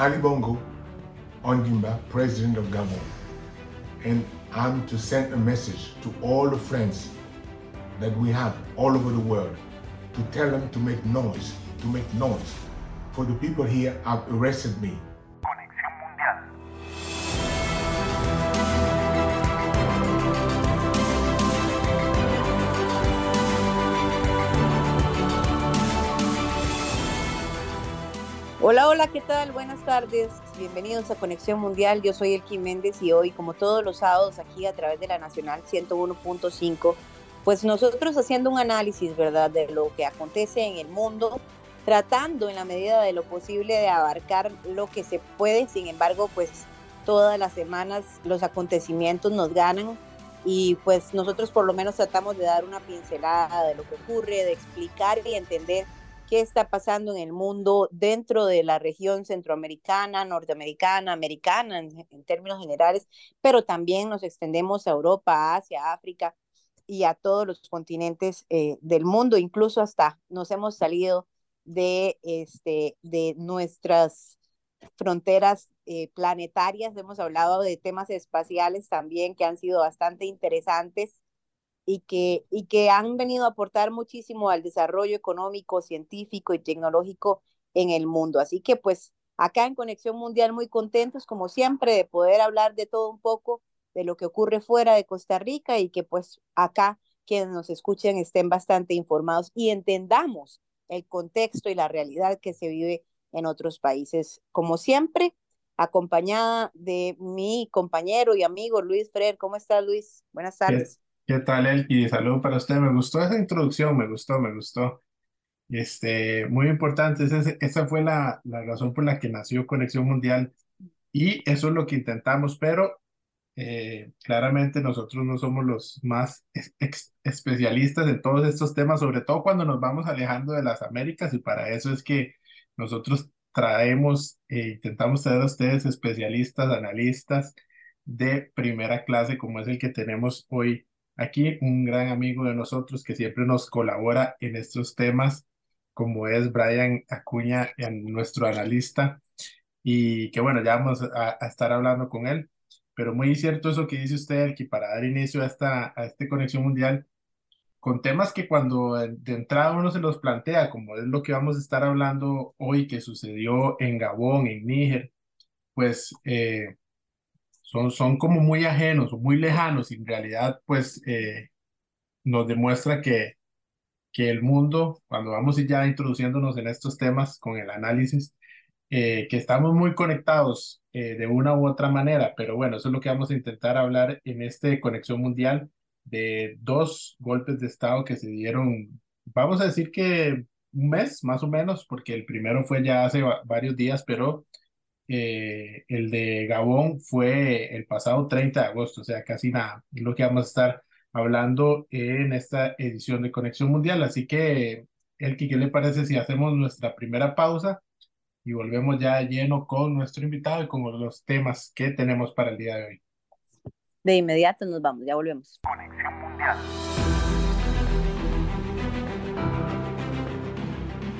Ali Bongo Ondimba, President of Gabon, and I'm to send a message to all the friends that we have all over the world to tell them to make noise, to make noise. For the people here have arrested me. Hola, hola, ¿qué tal? Buenas tardes. Bienvenidos a Conexión Mundial. Yo soy Elki Méndez y hoy, como todos los sábados, aquí a través de la Nacional 101.5, pues nosotros haciendo un análisis, ¿verdad?, de lo que acontece en el mundo, tratando en la medida de lo posible de abarcar lo que se puede. Sin embargo, pues todas las semanas los acontecimientos nos ganan y pues nosotros por lo menos tratamos de dar una pincelada de lo que ocurre, de explicar y entender qué está pasando en el mundo dentro de la región centroamericana, norteamericana, americana en, términos generales, pero también nos extendemos a Europa, Asia, África y a todos los continentes eh, del mundo, incluso hasta nos hemos salido de, este, de nuestras fronteras eh, planetarias, hemos hablado de temas espaciales también que han sido bastante interesantes y que, y que han venido a aportar muchísimo al desarrollo económico, científico y tecnológico en el mundo. Así que pues acá en Conexión Mundial muy contentos como siempre de poder hablar de todo un poco de lo que ocurre fuera de Costa Rica y que pues acá quienes nos escuchen estén bastante informados y entendamos el contexto y la realidad que se vive en otros países. Como siempre, acompañada de mi compañero y amigo Luis Freire. ¿Cómo estás, Luis? Buenas tardes. ¿Qué tal, Elki? Salud para usted. Me gustó esa introducción, me gustó, me gustó. Este, muy importante, esa, esa fue la, la razón por la que nació Conexión Mundial y eso es lo que intentamos, pero eh, claramente nosotros no somos los más especialistas en todos estos temas, sobre todo cuando nos vamos alejando de las Américas y para eso es que nosotros traemos e intentamos traer a ustedes especialistas, analistas de primera clase como es el que tenemos hoy Aquí un gran amigo de nosotros que siempre nos colabora en estos temas, como es Brian Acuña, nuestro analista, y que bueno, ya vamos a, estar hablando con él. Pero muy cierto eso que dice usted, que para dar inicio a esta, a esta conexión mundial, con temas que cuando de entrada uno se los plantea, como es lo que vamos a estar hablando hoy, que sucedió en Gabón, en Níger, pues eh, son, son como muy ajenos muy lejanos y en realidad pues eh, nos demuestra que, que el mundo, cuando vamos ya introduciéndonos en estos temas con el análisis, eh, que estamos muy conectados eh, de una u otra manera, pero bueno, eso es lo que vamos a intentar hablar en este Conexión Mundial de dos golpes de Estado que se dieron, vamos a decir que un mes más o menos, porque el primero fue ya hace varios días, pero eh, el de Gabón fue el pasado 30 de agosto, o sea, casi nada. Es lo que vamos a estar hablando en esta edición de Conexión Mundial. Así que, Elki, ¿qué le parece si hacemos nuestra primera pausa y volvemos ya lleno con nuestro invitado y con los temas que tenemos para el día de hoy? De inmediato nos vamos, ya volvemos. Conexión Mundial.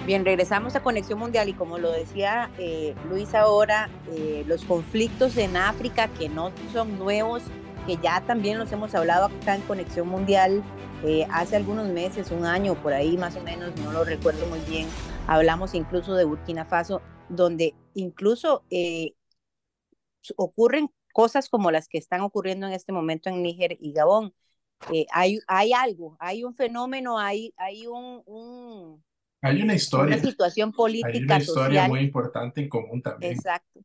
Bien, regresamos a Conexión Mundial y como lo decía eh, Luis ahora, eh, los conflictos en África que no son nuevos, que ya también los hemos hablado acá en Conexión Mundial eh, hace algunos meses, un año por ahí más o menos, no lo recuerdo muy bien, hablamos incluso de Burkina Faso, donde incluso ocurren cosas como las que están ocurriendo en este momento en Níger y Gabón. hay, hay algo, hay un fenómeno, hay, hay un hay una historia. Una situación política. Hay una historia muy importante en común también. Exacto.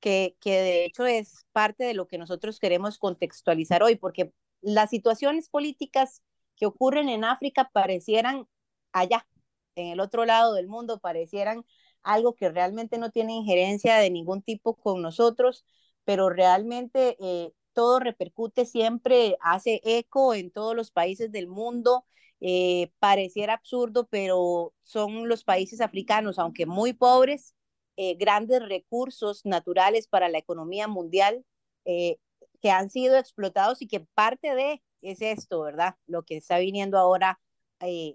Que, que de hecho es parte de lo que nosotros queremos contextualizar hoy, porque las situaciones políticas que ocurren en África parecieran allá, en el otro lado del mundo, parecieran algo que realmente no tiene injerencia de ningún tipo con nosotros, pero realmente eh, todo repercute siempre, hace eco en todos los países del mundo eh, pareciera absurdo, pero son los países africanos, aunque muy pobres, eh, grandes recursos naturales para la economía mundial eh, que han sido explotados y que parte de es esto, ¿verdad? Lo que está viniendo ahora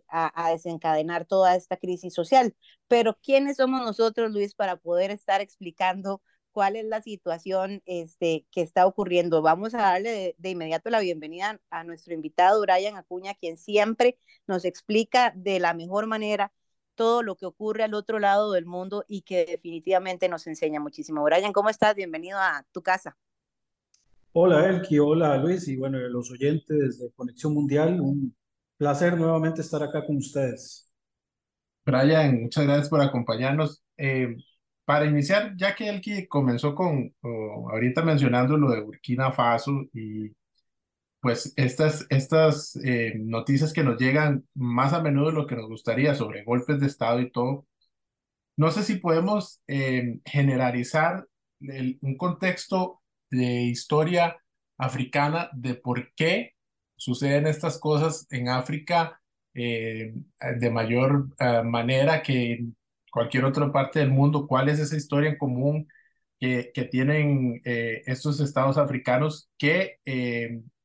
a, desencadenar toda esta crisis social. Pero ¿quiénes somos nosotros, Luis, para poder estar explicando cuál es la situación este, que está ocurriendo? Vamos a darle de, de inmediato la bienvenida a nuestro invitado, Brian Acuña, quien siempre nos explica de la mejor manera todo lo que ocurre al otro lado del mundo y que definitivamente nos enseña muchísimo. Brian, ¿cómo estás? Bienvenido a tu casa. Hola Elki, hola Luis y bueno, los oyentes de Conexión Mundial, un placer nuevamente estar acá con ustedes. Brian, muchas gracias por acompañarnos. Eh, para iniciar, ya que Elki comenzó con, ahorita mencionando lo de Burkina Faso y pues estas, estas eh, noticias que nos llegan más a menudo de lo que nos gustaría sobre golpes de Estado y todo, no sé si podemos eh, generalizar un contexto de historia africana de por qué suceden estas cosas en África eh, de mayor manera que en cualquier otra parte del mundo, cuál es esa historia en común que, que tienen estos estados africanos que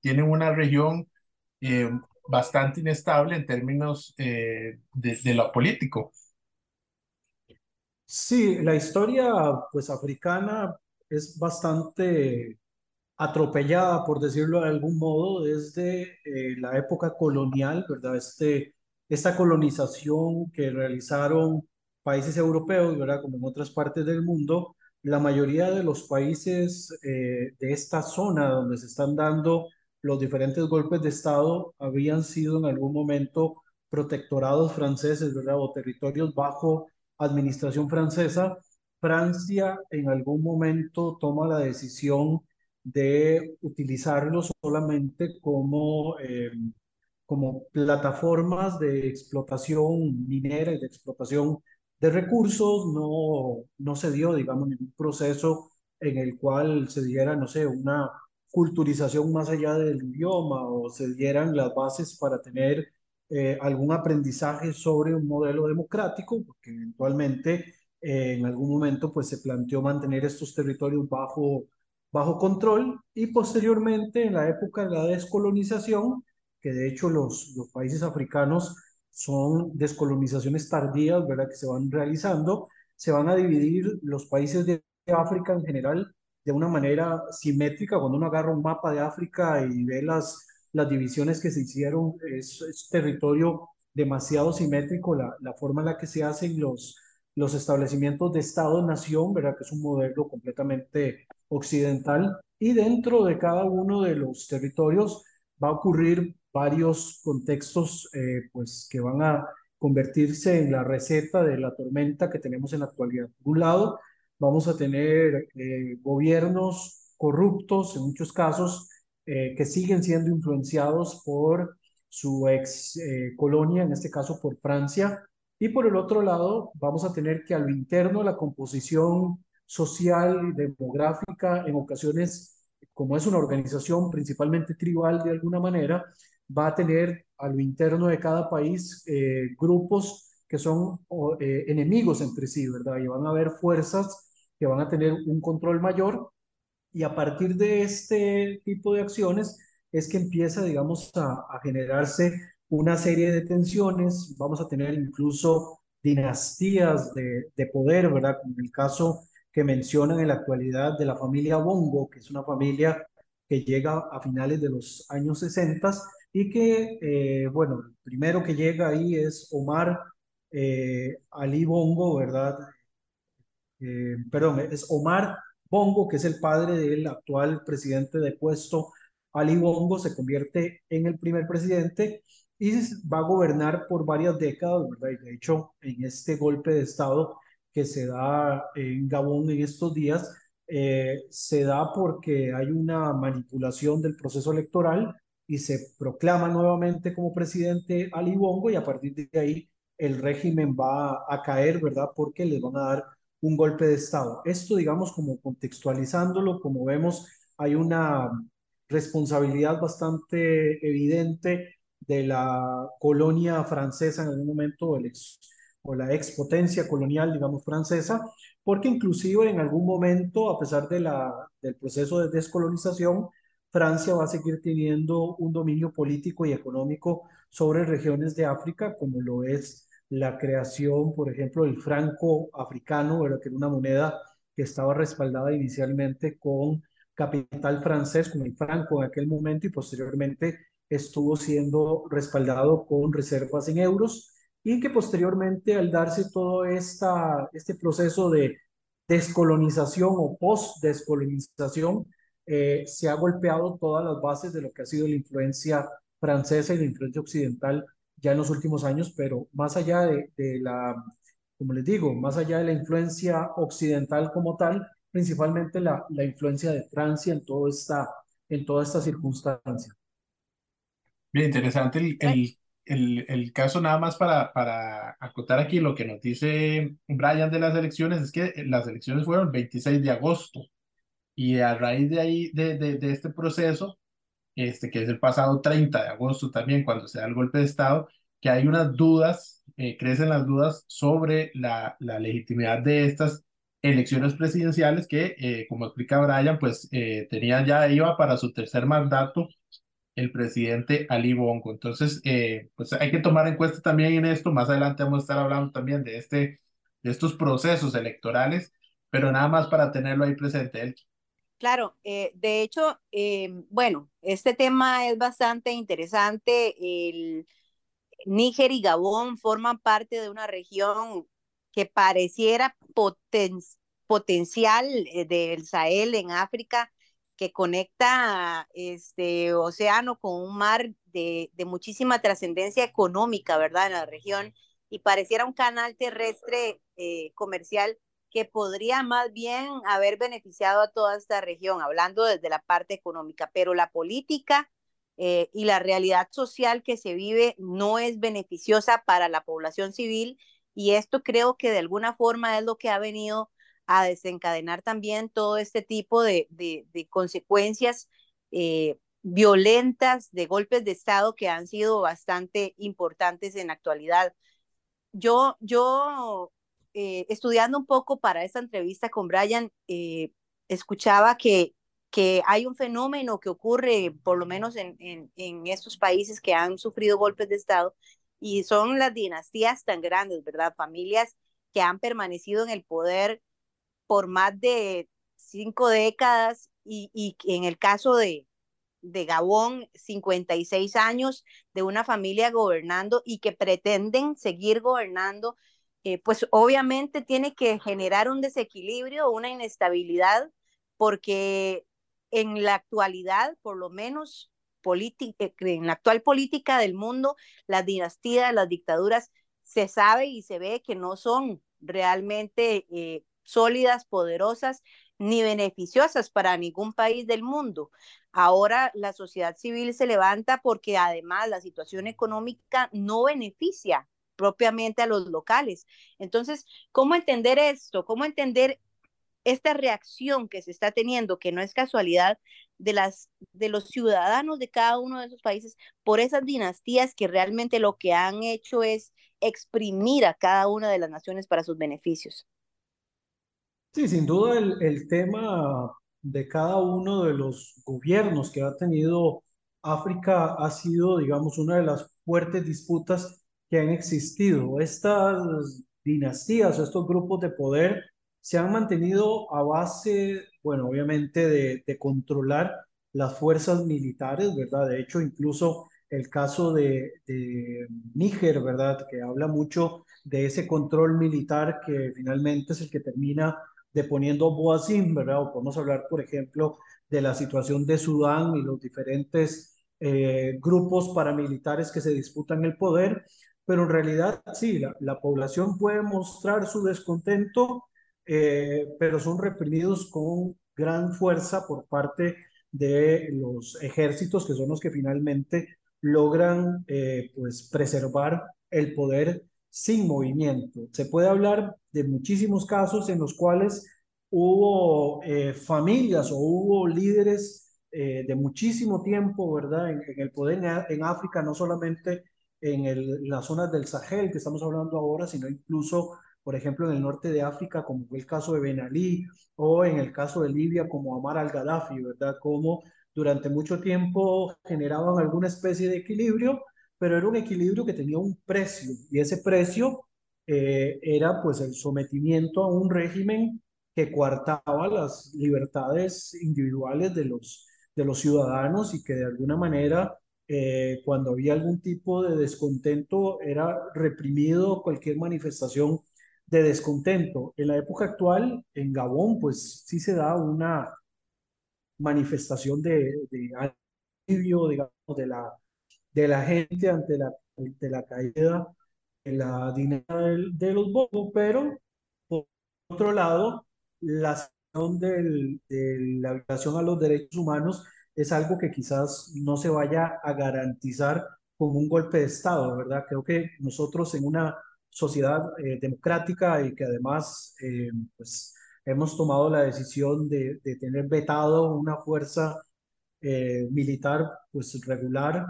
tienen una región eh, bastante inestable en términos eh, de, lo político. Sí, la historia pues africana es bastante atropellada, por decirlo de algún modo, desde eh, la época colonial, ¿verdad? Este, esta colonización que realizaron países europeos, ¿verdad? Como en otras partes del mundo, la mayoría de los países de esta zona donde se están dando los diferentes golpes de Estado habían sido en algún momento protectorados franceses, ¿verdad? O territorios bajo administración francesa. Francia en algún momento toma la decisión de utilizarlos solamente como, eh, como plataformas de explotación minera y de explotación de recursos. No, no se dio, digamos, ningún proceso en el cual se diera, no sé, una culturización más allá del idioma o se dieran las bases para tener eh, algún aprendizaje sobre un modelo democrático, porque eventualmente eh, en algún momento pues se planteó mantener estos territorios bajo, bajo control y posteriormente en la época de la descolonización, que de hecho los, los países africanos son descolonizaciones tardías, ¿verdad? Que se van realizando, se van a dividir los países de África en general de una manera simétrica. Cuando uno agarra un mapa de África y ve las, las divisiones que se hicieron, es, territorio demasiado simétrico la, la, forma en la que se hacen los, los establecimientos de Estado-Nación, ¿verdad? Que es un modelo completamente occidental. Y dentro de cada uno de los territorios va a ocurrir varios contextos, eh, pues, que van a convertirse en la receta de la tormenta que tenemos en la actualidad. Por un lado, vamos a tener eh, gobiernos corruptos en muchos casos eh, que siguen siendo influenciados por su ex colonia, en este caso por Francia. Y por el otro lado, vamos a tener que al interno la composición social y demográfica, en ocasiones, como es una organización principalmente tribal de alguna manera, va a tener a lo interno de cada país grupos que son enemigos entre sí, ¿verdad? Y van a haber fuerzas que van a tener un control mayor y a partir de este tipo de acciones es que empieza, digamos, a, a generarse una serie de tensiones, vamos a tener incluso dinastías de, de, poder, ¿verdad? Como el caso que mencionan en la actualidad de la familia Bongo, que es una familia que llega a finales de los años 60 y que, eh, bueno, el primero que llega ahí es Omar eh, Ali Bongo, ¿verdad? Eh, perdón, es Omar Bongo, que es el padre del actual presidente de puesto, Ali Bongo, se convierte en el primer presidente y va a gobernar por varias décadas, ¿verdad? Y de hecho, en este golpe de Estado que se da en Gabón en estos días, eh, se da porque hay una manipulación del proceso electoral y se proclama nuevamente como presidente Ali Bongo y a partir de ahí el régimen va a caer, ¿verdad? Porque les van a dar un golpe de Estado. Esto, digamos, como contextualizándolo, como vemos, hay una responsabilidad bastante evidente de la colonia francesa en algún momento, el ex, o la expotencia colonial, digamos, francesa, porque inclusive en algún momento, a pesar de la, del proceso de descolonización, Francia va a seguir teniendo un dominio político y económico sobre regiones de África, como lo es la creación, por ejemplo, del franco africano, que era una moneda que estaba respaldada inicialmente con capital francés, con el franco en aquel momento, y posteriormente estuvo siendo respaldado con reservas en euros, y que posteriormente, al darse todo este proceso de descolonización o post-descolonización, eh, se ha golpeado todas las bases de lo que ha sido la influencia francesa y la influencia occidental ya en los últimos años, pero más allá de, de la, como les digo, más allá de la influencia occidental como tal, principalmente la, la influencia de Francia en, todo esta, en toda esta circunstancia. Bien, interesante el, el, el, el, caso nada más para, para acotar aquí lo que nos dice Brian de las elecciones, es que las elecciones fueron el 26 de agosto y a raíz de ahí, de, de, de este proceso, este, que es el pasado 30 de agosto también, cuando se da el golpe de Estado, que hay unas dudas, eh, crecen las dudas sobre la, la legitimidad de estas elecciones presidenciales que, eh, como explica Brian, pues eh, tenía ya, iba para su tercer mandato el presidente Ali Bongo. Entonces, eh, pues hay que tomar en cuenta también en esto, más adelante vamos a estar hablando también de, este, de estos procesos electorales, pero nada más para tenerlo ahí presente. Claro, eh, de hecho, eh, bueno, este tema es bastante interesante. El Níger y Gabón forman parte de una región que pareciera poten potencial eh, del Sahel en África, que conecta este océano con un mar de, de muchísima trascendencia económica, ¿verdad? En la región, y pareciera un canal terrestre eh, comercial que podría más bien haber beneficiado a toda esta región, hablando desde la parte económica, pero la política eh, y la realidad social que se vive no es beneficiosa para la población civil y esto creo que de alguna forma es lo que ha venido a desencadenar también todo este tipo de, de, de consecuencias eh, violentas, de golpes de Estado que han sido bastante importantes en la actualidad. Yo, yo eh, estudiando un poco para esta entrevista con Brian, eh, escuchaba que, que hay un fenómeno que ocurre, por lo menos en, en, en estos países que han sufrido golpes de Estado, y son las dinastías tan grandes, ¿verdad? Familias que han permanecido en el poder por más de cinco décadas y, y en el caso de, de Gabón, 56 años de una familia gobernando y que pretenden seguir gobernando, eh, pues obviamente tiene que generar un desequilibrio, una inestabilidad, porque en la actualidad, por lo menos eh, en la actual política del mundo, las dinastías, las dictaduras, se sabe y se ve que no son realmente eh, sólidas, poderosas, ni beneficiosas para ningún país del mundo. Ahora la sociedad civil se levanta porque además la situación económica no beneficia propiamente a los locales. Entonces, ¿cómo entender esto? ¿Cómo entender esta reacción que se está teniendo, que no es casualidad, de, las, de los ciudadanos de cada uno de esos países por esas dinastías que realmente lo que han hecho es exprimir a cada una de las naciones para sus beneficios? Sí, sin duda el, el tema de cada uno de los gobiernos que ha tenido África ha sido, digamos, una de las fuertes disputas que han existido. Estas dinastías o estos grupos de poder se han mantenido a base, bueno, obviamente de, controlar las fuerzas militares, ¿verdad? De hecho, incluso el caso de, Níger, ¿verdad? Que habla mucho de ese control militar que finalmente es el que termina deponiendo Boazim, ¿verdad? O podemos hablar, por ejemplo, de la situación de Sudán y los diferentes eh, grupos paramilitares que se disputan el poder, pero en realidad sí, la, la población puede mostrar su descontento, eh, pero son reprimidos con gran fuerza por parte de los ejércitos, que son los que finalmente logran eh, pues preservar el poder sin movimiento. Se puede hablar de muchísimos casos en los cuales hubo eh, familias o hubo líderes de muchísimo tiempo, ¿verdad? En, el poder en, África, no solamente en, el, las zonas del Sahel que estamos hablando ahora, sino incluso, por ejemplo, en el norte de África, como fue el caso de Ben Ali, o en el caso de Libia, como Amar al-Gaddafi, ¿verdad? Como durante mucho tiempo generaban alguna especie de equilibrio, pero era un equilibrio que tenía un precio y ese precio eh, era pues el sometimiento a un régimen que coartaba las libertades individuales de los, de los ciudadanos y que de alguna manera eh, cuando había algún tipo de descontento era reprimido cualquier manifestación de descontento. En la época actual, en Gabón, pues sí se da una manifestación de, de alivio, digamos, de la, de la gente ante la, de la caída de la dinámica de, los bobos, pero por otro lado, la situación de la violación a los derechos humanos es algo que quizás no se vaya a garantizar con un golpe de Estado, ¿verdad? Creo que nosotros en una sociedad eh, democrática y que además eh, pues, hemos tomado la decisión de, de tener vetado una fuerza eh, militar pues, regular,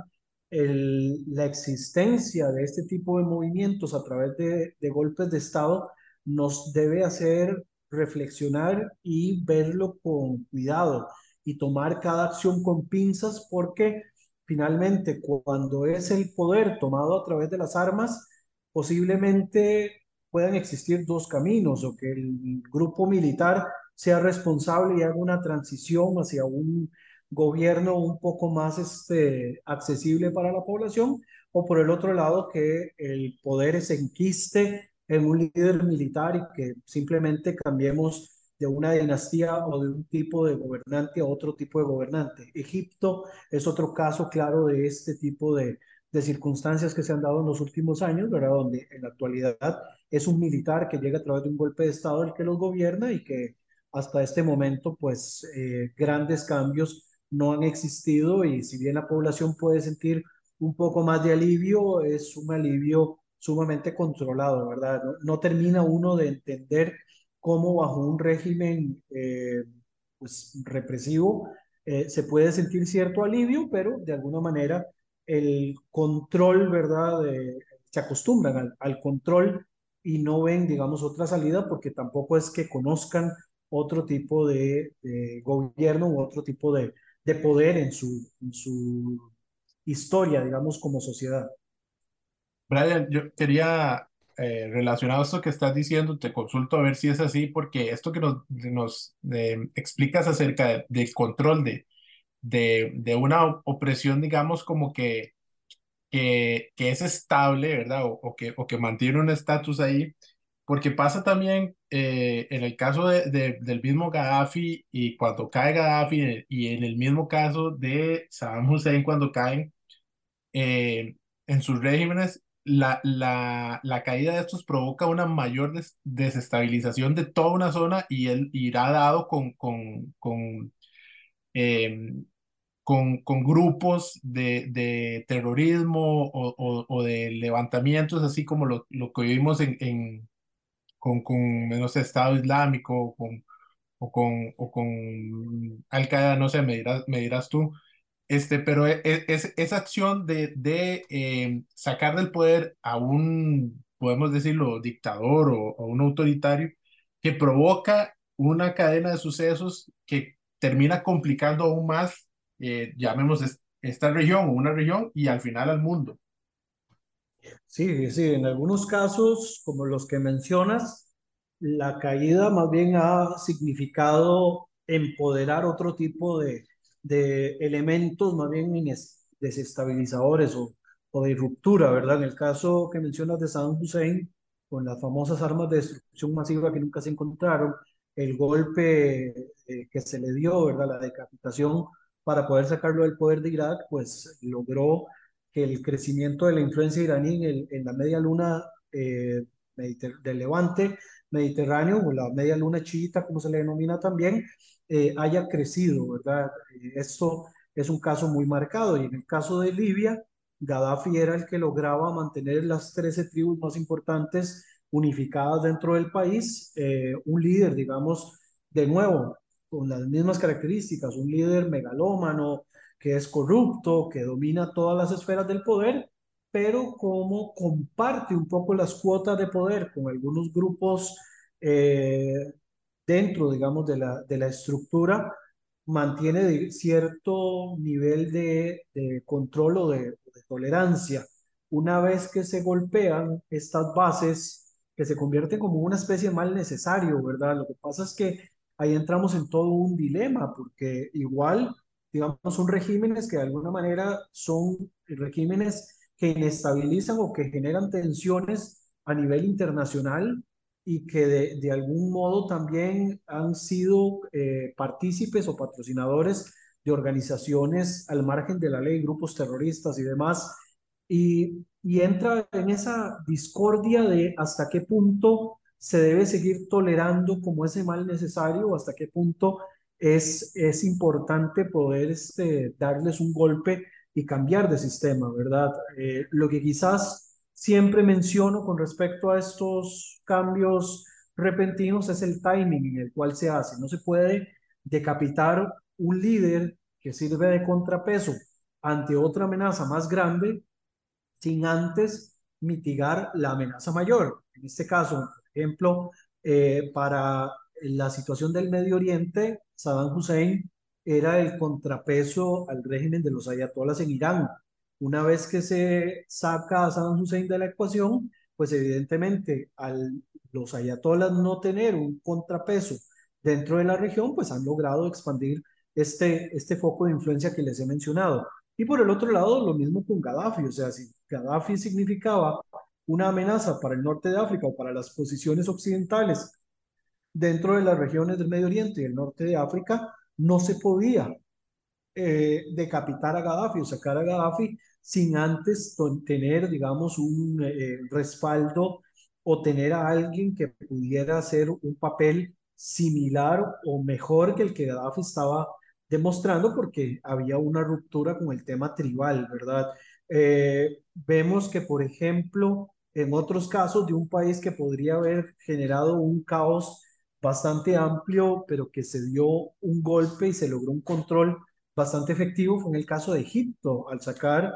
la existencia de este tipo de movimientos a través de golpes de Estado nos debe hacer reflexionar y verlo con cuidado y tomar cada acción con pinzas porque finalmente cuando es el poder tomado a través de las armas, posiblemente puedan existir dos caminos o que el grupo militar sea responsable y haga una transición hacia un gobierno un poco más este, accesible para la población o por el otro lado que el poder se enquiste en un líder militar y que simplemente cambiemos de una dinastía o de un tipo de gobernante a otro tipo de gobernante. Egipto es otro caso claro de este tipo de, de circunstancias que se han dado en los últimos años, ¿verdad? Donde en la actualidad es un militar que llega a través de un golpe de Estado el que los gobierna y que hasta este momento, pues, eh, grandes cambios no han existido y si bien la población puede sentir un poco más de alivio, es un alivio sumamente controlado, ¿verdad? No, termina uno de entender cómo bajo un régimen eh, pues, represivo eh, se puede sentir cierto alivio, pero de alguna manera el control, ¿verdad? se acostumbran al, al, control y no ven, digamos, otra salida porque tampoco es que conozcan otro tipo de, de gobierno u otro tipo de, de poder en su, en su historia, digamos, como sociedad. Brian, yo quería, eh, relacionado a esto que estás diciendo, te consulto a ver si es así, porque esto que nos, nos eh, explicas acerca del control de, de, de, una opresión, digamos, como que, que, que es estable, ¿verdad? O, o, que, o que mantiene un estatus ahí, porque pasa también eh, en el caso de, de, del mismo Gaddafi y cuando cae Gaddafi, y en el mismo caso de Saddam Hussein cuando caen en sus regímenes, la, la, la, caída de estos provoca una mayor desestabilización de toda una zona y él irá dado con, con, con, em, con, con, grupos de, de terrorismo o, o, o, de levantamientos, así como lo, lo que vimos en, en, con, con no Estado Islámico con, o con, o con Al-Qaeda, no sé, me dirás, me dirás tú. Este, pero e, e, es, esa acción de, de eh, sacar del poder a un, podemos decirlo, dictador o, un autoritario, que provoca una cadena de sucesos que termina complicando aún más, eh, llamemos esta región o una región y al final al mundo. Sí, sí, en algunos casos, como los que mencionas, la caída más bien ha significado empoderar otro tipo de, de elementos más bien desestabilizadores o, o de ruptura, ¿verdad? En el caso que mencionas de Saddam Hussein, con las famosas armas de destrucción masiva que nunca se encontraron, el golpe eh, que se le dio, ¿verdad? La decapitación para poder sacarlo del poder de Irak, pues logró que el crecimiento de la influencia iraní en, el, en la media luna eh, del Levante Mediterráneo, o la media luna chiita, como se le denomina también, eh, haya crecido, ¿verdad? Eh, esto es un caso muy marcado. Y en el caso de Libia, Gaddafi era el que lograba mantener las 13 tribus más importantes unificadas dentro del país, eh, un líder, digamos, de nuevo, con las mismas características, un líder megalómano, que es corrupto, que domina todas las esferas del poder, pero como comparte un poco las cuotas de poder con algunos grupos dentro, digamos, de la, de la estructura, mantiene cierto nivel de, control o de, tolerancia. Una vez que se golpean estas bases, que se convierten como una especie de mal necesario, ¿verdad? Lo que pasa es que ahí entramos en todo un dilema, porque igual, digamos, son regímenes que de alguna manera son regímenes que inestabilizan o que generan tensiones a nivel internacional y que de, algún modo también han sido eh, partícipes o patrocinadores de organizaciones al margen de la ley, grupos terroristas y demás, y, entra en esa discordia de hasta qué punto se debe seguir tolerando como ese mal necesario hasta qué punto es, es importante poder este, darles un golpe y cambiar de sistema, ¿verdad? Eh, lo que quizás siempre menciono con respecto a estos cambios repentinos es el timing en el cual se hace. No se puede decapitar un líder que sirve de contrapeso ante otra amenaza más grande sin antes mitigar la amenaza mayor. En este caso, por ejemplo, eh, para la situación del Medio Oriente, Saddam Hussein era el contrapeso al régimen de los ayatolas en Irán. Una vez que se saca a Saddam Hussein de la ecuación, pues evidentemente al los ayatolas no tener un contrapeso dentro de la región, pues han logrado expandir este, este foco de influencia que les he mencionado. Y por el otro lado, lo mismo con Gaddafi, o sea, si Gaddafi significaba una amenaza para el norte de África o para las posiciones occidentales dentro de las regiones del Medio Oriente y el norte de África, no se podía eh, decapitar a Gaddafi o sacar a Gaddafi sin antes tener, digamos, un eh, respaldo o tener a alguien que pudiera hacer un papel similar o mejor que el que Gaddafi estaba demostrando porque había una ruptura con el tema tribal, ¿verdad? Eh, vemos que, por ejemplo, en otros casos de un país que podría haber generado un caos bastante amplio, pero que se dio un golpe y se logró un control bastante efectivo, fue en el caso de Egipto, al sacar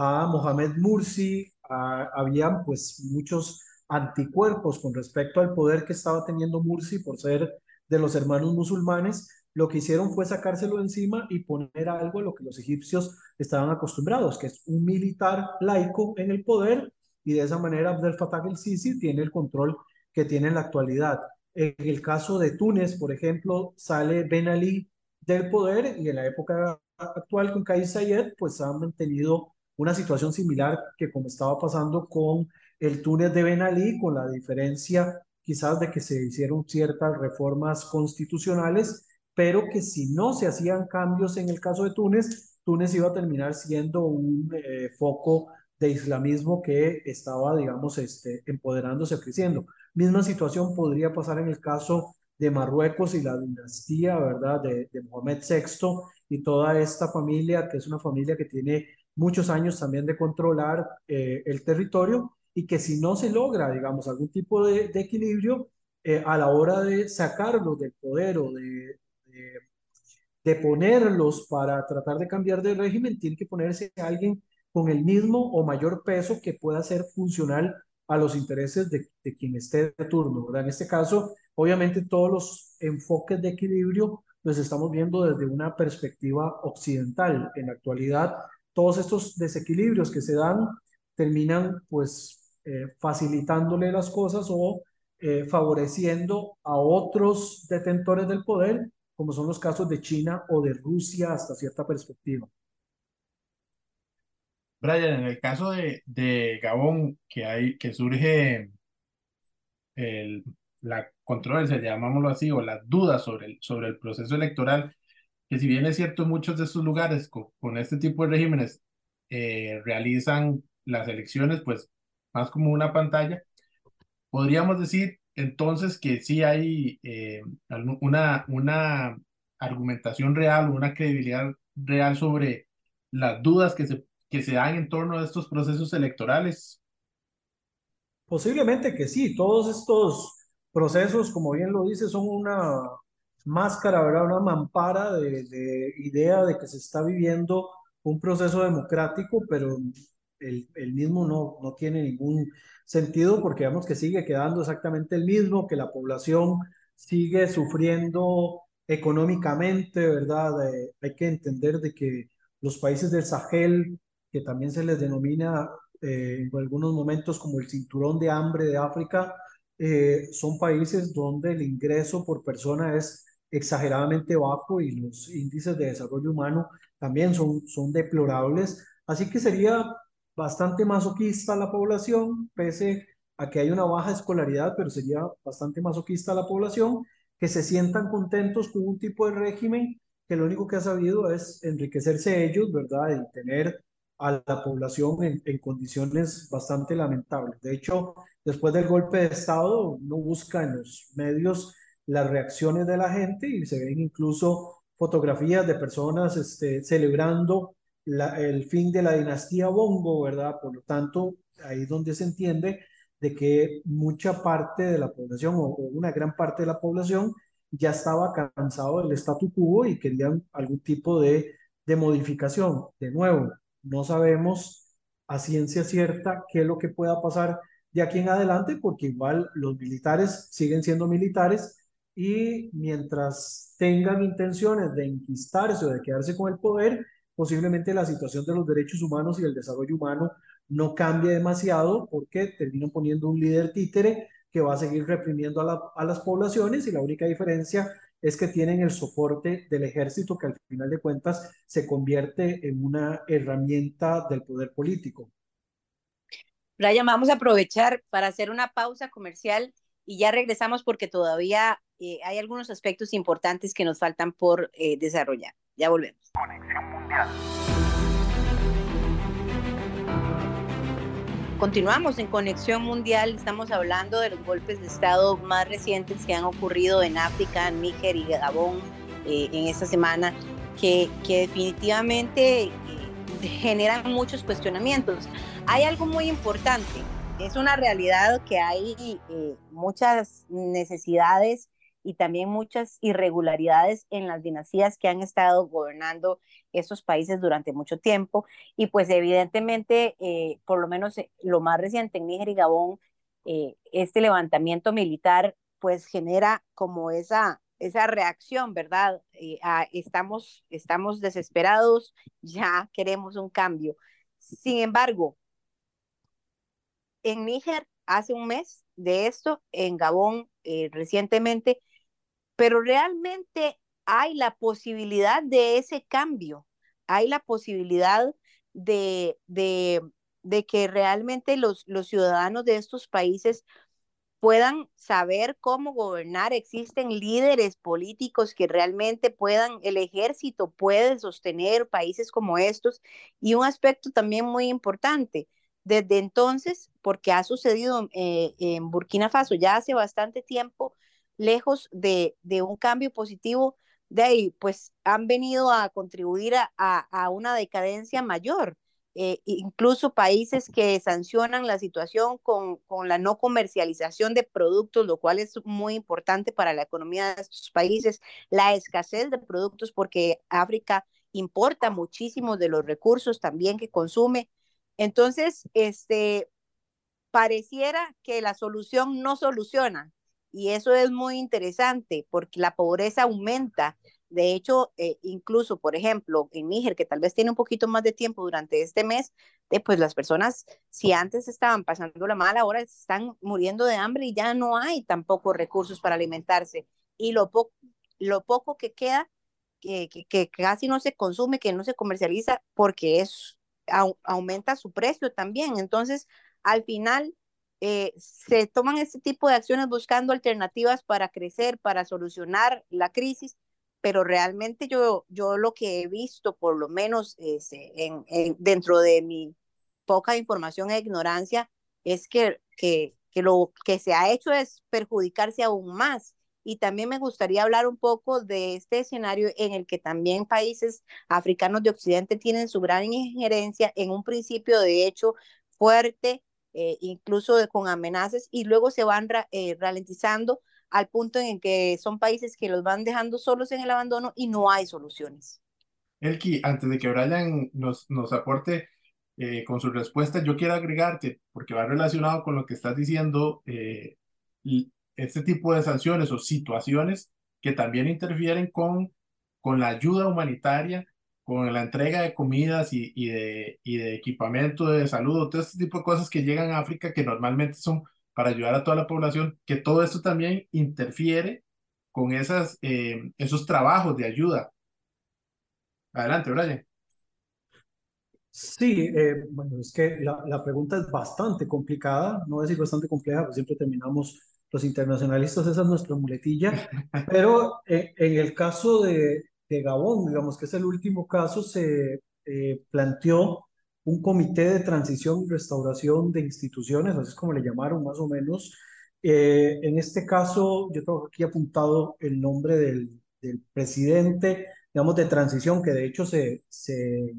a Mohamed Mursi, había pues muchos anticuerpos con respecto al poder que estaba teniendo Mursi por ser de los hermanos musulmanes, lo que hicieron fue sacárselo encima y poner algo a lo que los egipcios estaban acostumbrados, que es un militar laico en el poder, y de esa manera Abdel Fattah el-Sisi tiene el control que tiene en la actualidad. En el caso de Túnez, por ejemplo, sale Ben Ali del poder y en la época actual con Kais Sayed, pues han mantenido una situación similar que como estaba pasando con el Túnez de Ben Ali, con la diferencia quizás de que se hicieron ciertas reformas constitucionales, pero que si no se hacían cambios en el caso de Túnez, Túnez iba a terminar siendo un eh, foco de islamismo que estaba, digamos, este, empoderándose, creciendo. Misma situación podría pasar en el caso de Marruecos y la dinastía, ¿verdad?, de, de Mohamed VI y toda esta familia, que es una familia que tiene muchos años también de controlar eh, el territorio y que si no se logra, digamos, algún tipo de, equilibrio eh, a la hora de sacarlos del poder o de, de, ponerlos para tratar de cambiar de régimen, tiene que ponerse alguien con el mismo o mayor peso que pueda ser funcional a los intereses de, de quien esté de turno. ¿verdad? En este caso, obviamente todos los enfoques de equilibrio los estamos viendo desde una perspectiva occidental. En la actualidad, todos estos desequilibrios que se dan terminan pues eh, facilitándole las cosas o eh, favoreciendo a otros detentores del poder, como son los casos de China o de Rusia hasta cierta perspectiva. Brian, en el caso de, de Gabón, que, hay, que surge el, la controversia, llamámoslo así, o las dudas sobre el, sobre el proceso electoral, que si bien es cierto, muchos de estos lugares con, este tipo de regímenes eh, realizan las elecciones, pues más como una pantalla. Podríamos decir entonces que sí hay eh, una, una argumentación real una credibilidad real sobre las dudas que se, que se dan en torno a estos procesos electorales. Posiblemente que sí, todos estos procesos, como bien lo dice, son una máscara, ¿verdad? una mampara de, de idea de que se está viviendo un proceso democrático, pero el, mismo no, no tiene ningún sentido porque vemos que sigue quedando exactamente el mismo, que la población sigue sufriendo económicamente, ¿verdad? Eh, hay que entender de que los países del Sahel, que también se les denomina eh, en algunos momentos como el cinturón de hambre de África, eh, son países donde el ingreso por persona es exageradamente bajo y los índices de desarrollo humano también son, son deplorables. Así que sería bastante masoquista la población, pese a que hay una baja escolaridad, pero sería bastante masoquista la población, que se sientan contentos con un tipo de régimen que lo único que ha sabido es enriquecerse ellos, ¿verdad? Y tener a la población en, en, condiciones bastante lamentables. De hecho, después del golpe de Estado, uno busca en los medios las reacciones de la gente y se ven incluso fotografías de personas este, celebrando el fin de la dinastía Bongo, ¿verdad? Por lo tanto, ahí es donde se entiende de que mucha parte de la población o, o una gran parte de la población ya estaba cansado del statu quo y querían algún tipo de, de modificación. De nuevo, no sabemos a ciencia cierta qué es lo que pueda pasar de aquí en adelante, porque igual los militares siguen siendo militares y mientras tengan intenciones de enquistarse o de quedarse con el poder, posiblemente la situación de los derechos humanos y el desarrollo humano no cambie demasiado porque terminan poniendo un líder títere que va a seguir reprimiendo a, la, a las poblaciones y la única diferencia es que tienen el soporte del ejército que al final de cuentas se convierte en una herramienta del poder político. Brian, vamos a aprovechar para hacer una pausa comercial y ya regresamos porque todavía eh, hay algunos aspectos importantes que nos faltan por eh, desarrollar. Ya volvemos. Conexión Mundial. Continuamos en Conexión Mundial, estamos hablando de los golpes de Estado más recientes que han ocurrido en África, Níger y Gabón eh, en esta semana, que, que definitivamente eh, generan muchos cuestionamientos. Hay algo muy importante, es una realidad que hay eh, muchas necesidades y también muchas irregularidades en las dinastías que han estado gobernando estos países durante mucho tiempo. Y pues evidentemente, eh, por lo menos eh, lo más reciente en Níger y Gabón, eh, este levantamiento militar pues genera como esa, esa reacción, ¿verdad? estamos, estamos desesperados, ya queremos un cambio. Sin embargo, en Níger hace un mes de esto, en Gabón recientemente, pero realmente hay la posibilidad de ese cambio, hay la posibilidad de, que realmente los, los ciudadanos de estos países puedan saber cómo gobernar. Existen líderes políticos que realmente puedan, el ejército puede sostener países como estos. Y un aspecto también muy importante, desde entonces, porque ha sucedido eh, en Burkina Faso ya hace bastante tiempo, lejos de, de un cambio positivo, de ahí, pues han venido a contribuir a, a, una decadencia mayor. Eh, incluso países que sancionan la situación con, con, la no comercialización de productos, lo cual es muy importante para la economía de estos países, la escasez de productos, porque África importa muchísimos de los recursos también que consume. Entonces, este, pareciera que la solución no soluciona, y eso es muy interesante porque la pobreza aumenta. De hecho, eh, incluso, por ejemplo, en Níger, que tal vez tiene un poquito más de tiempo durante este mes, eh, pues las personas, si antes estaban pasando la mala, ahora están muriendo de hambre y ya no hay tampoco recursos para alimentarse. Y lo, po lo poco que queda, que, que, casi no se consume, que no se comercializa, porque es, au aumenta su precio también. Entonces, al final, eh, se toman este tipo de acciones buscando alternativas para crecer, para solucionar la crisis, pero realmente yo, yo lo que he visto, por lo menos este, en, dentro de mi poca información e ignorancia, es que, que, que lo que se ha hecho es perjudicarse aún más. Y también me gustaría hablar un poco de este escenario en el que también países africanos de Occidente tienen su gran injerencia en un principio de hecho fuerte eh, incluso con amenazas, y luego se van eh, ralentizando al punto en que son países que los van dejando solos en el abandono y no hay soluciones. Elki, antes de que Brian nos, nos aporte eh, con su respuesta, yo quiero agregarte, porque va relacionado con lo que estás diciendo, este tipo de sanciones o situaciones que también interfieren con, con la ayuda humanitaria, con la entrega de comidas y, y, de, y de equipamiento de salud, todo este tipo de cosas que llegan a África que normalmente son para ayudar a toda la población, que todo esto también interfiere con esas, eh, esos trabajos de ayuda. Adelante, Brian. Sí, eh, bueno, es que la, la, pregunta es bastante complicada, no es decir bastante compleja, pues siempre terminamos los internacionalistas, esa es nuestra muletilla, pero eh, en el caso de, de, Gabón, digamos que es el último caso, se eh, planteó un comité de transición y restauración de instituciones, así es como le llamaron más o menos. Eh, en este caso, yo tengo aquí apuntado el nombre del, presidente, digamos, de transición, que de hecho se, se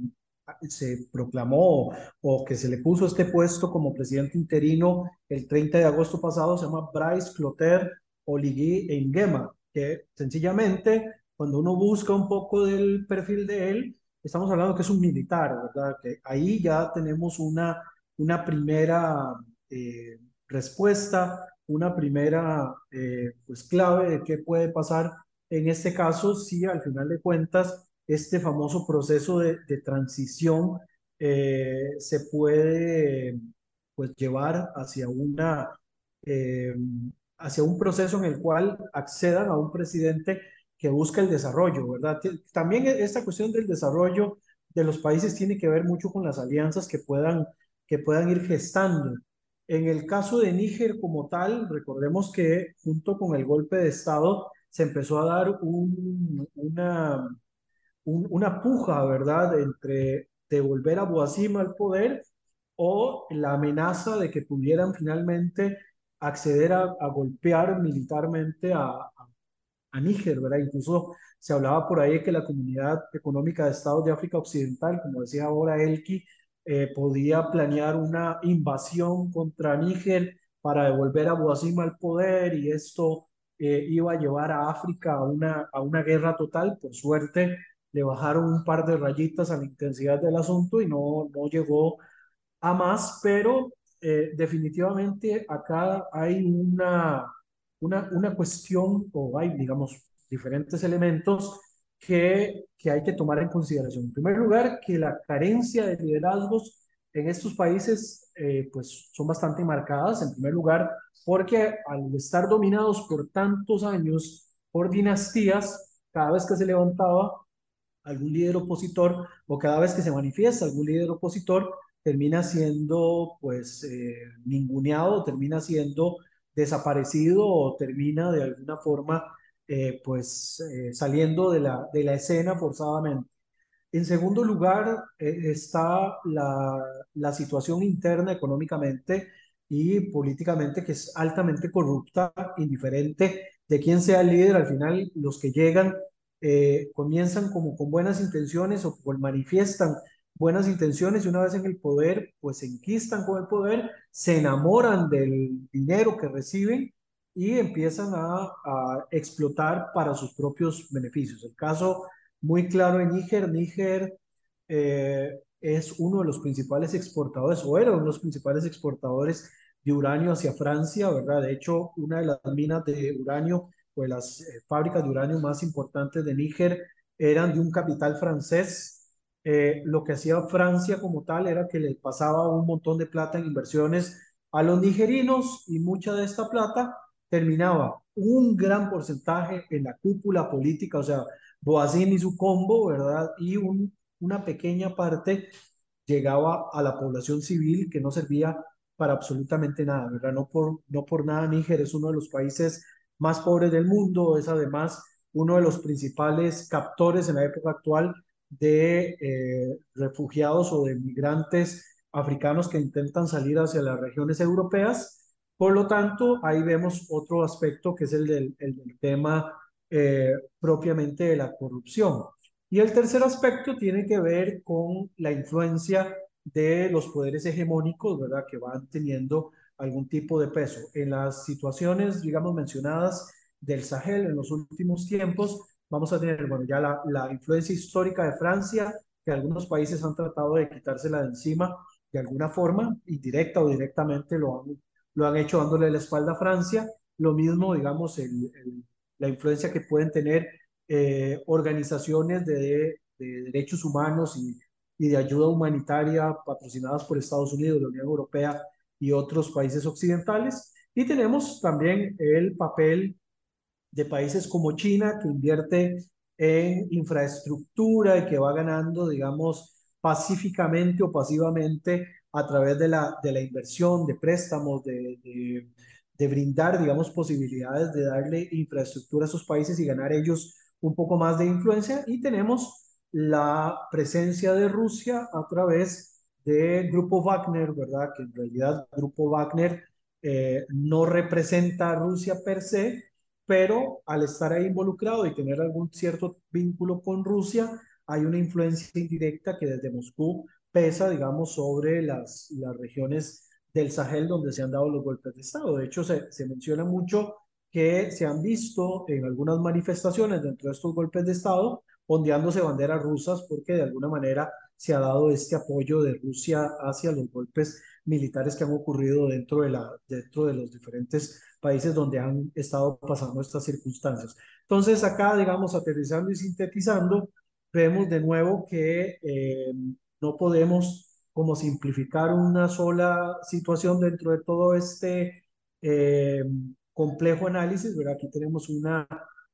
se proclamó o que se le puso este puesto como presidente interino el 30 de agosto pasado, se llama Bryce Clotaire Oligui Nguema, que sencillamente cuando uno busca un poco del perfil de él, estamos hablando que es un militar, ¿verdad? Que ahí ya tenemos una, una primera eh, respuesta, una primera eh, pues clave de qué puede pasar en este caso si al final de cuentas este famoso proceso de, transición eh, se puede pues, llevar hacia, una, eh, hacia un proceso en el cual accedan a un presidente que busca el desarrollo, ¿verdad? También e, esta cuestión del desarrollo de los países tiene que ver mucho con las alianzas que puedan, que puedan ir gestando. En el caso de Níger como tal, recordemos que junto con el golpe de Estado se empezó a dar un, una, una puja, ¿verdad?, entre devolver a Boasim al poder o la amenaza de que pudieran finalmente acceder a, golpear militarmente a, a, Níger, ¿verdad? Incluso se hablaba por ahí que la Comunidad Económica de Estados de África Occidental, como decía ahora Elki, eh, podía planear una invasión contra Níger para devolver a Boasim al poder y esto eh, iba a llevar a África a una, a una guerra total. Por suerte, le bajaron un par de rayitas a la intensidad del asunto y no, no llegó a más, pero eh, definitivamente acá hay una, una, una cuestión o hay, digamos, diferentes elementos que, que hay que tomar en consideración. En primer lugar, que la carencia de liderazgos en estos países eh, pues son bastante marcadas, en primer lugar, porque al estar dominados por tantos años por dinastías, cada vez que se levantaba algún líder opositor o cada vez que se manifiesta algún líder opositor, termina siendo pues eh, ninguneado, termina siendo desaparecido o termina de alguna forma eh, pues eh, saliendo de la, de la escena forzadamente. En segundo lugar está la, la situación interna económicamente y políticamente que es altamente corrupta, indiferente de quién sea el líder, al final los que llegan eh, comienzan como con buenas intenciones o manifiestan buenas intenciones y una vez en el poder, pues se enquistan con el poder, se enamoran del dinero que reciben y empiezan a, a explotar para sus propios beneficios. El caso muy claro en Níger, Níger eh, es uno de los principales exportadores o era uno de los principales exportadores de uranio hacia Francia, ¿verdad? De hecho, una de las minas de uranio pues las eh, fábricas de uranio más importantes de Níger eran de un capital francés. Eh, lo que hacía Francia como tal era que le pasaba un montón de plata en inversiones a los nigerinos y mucha de esta plata terminaba un gran porcentaje en la cúpula política, o sea, Boazín y su combo, ¿verdad? Y un, una pequeña parte llegaba a la población civil que no servía para absolutamente nada, ¿verdad? No por, no por nada Níger es uno de los países más pobres del mundo, es además uno de los principales captores en la época actual de eh, refugiados o de migrantes africanos que intentan salir hacia las regiones europeas. Por lo tanto, ahí vemos otro aspecto que es el del, tema eh, propiamente de la corrupción. Y el tercer aspecto tiene que ver con la influencia de los poderes hegemónicos, ¿verdad? Que van teniendo algún tipo de peso. En las situaciones, digamos, mencionadas del Sahel en los últimos tiempos, vamos a tener, bueno, ya la, la influencia histórica de Francia, que algunos países han tratado de quitársela de encima de alguna forma, indirecta o directamente lo han, lo han hecho dándole la espalda a Francia. Lo mismo, digamos, el, la influencia que pueden tener eh, organizaciones de, de, derechos humanos y, y de ayuda humanitaria patrocinadas por Estados Unidos, la Unión Europea y otros países occidentales. Y tenemos también el papel de países como China, que invierte en infraestructura y que va ganando, digamos, pacíficamente o pasivamente a través de la, de la inversión, de préstamos, de, de, brindar, digamos, posibilidades de darle infraestructura a esos países y ganar ellos un poco más de influencia. Y tenemos la presencia de Rusia a través del Grupo Wagner, ¿verdad? Que en realidad el Grupo Wagner eh, no representa a Rusia per se, pero al estar ahí involucrado y tener algún cierto vínculo con Rusia, hay una influencia indirecta que desde Moscú pesa, digamos, sobre las, las regiones del Sahel donde se han dado los golpes de Estado. De hecho, se, menciona mucho que se han visto en algunas manifestaciones dentro de estos golpes de Estado ondeándose banderas rusas porque de alguna manera se ha dado este apoyo de Rusia hacia los golpes militares que han ocurrido dentro de, la, dentro de los diferentes países donde han estado pasando estas circunstancias. Entonces, acá, digamos, aterrizando y sintetizando, vemos de nuevo que eh, no podemos como simplificar una sola situación dentro de todo este eh, complejo análisis, ¿verdad? Aquí tenemos una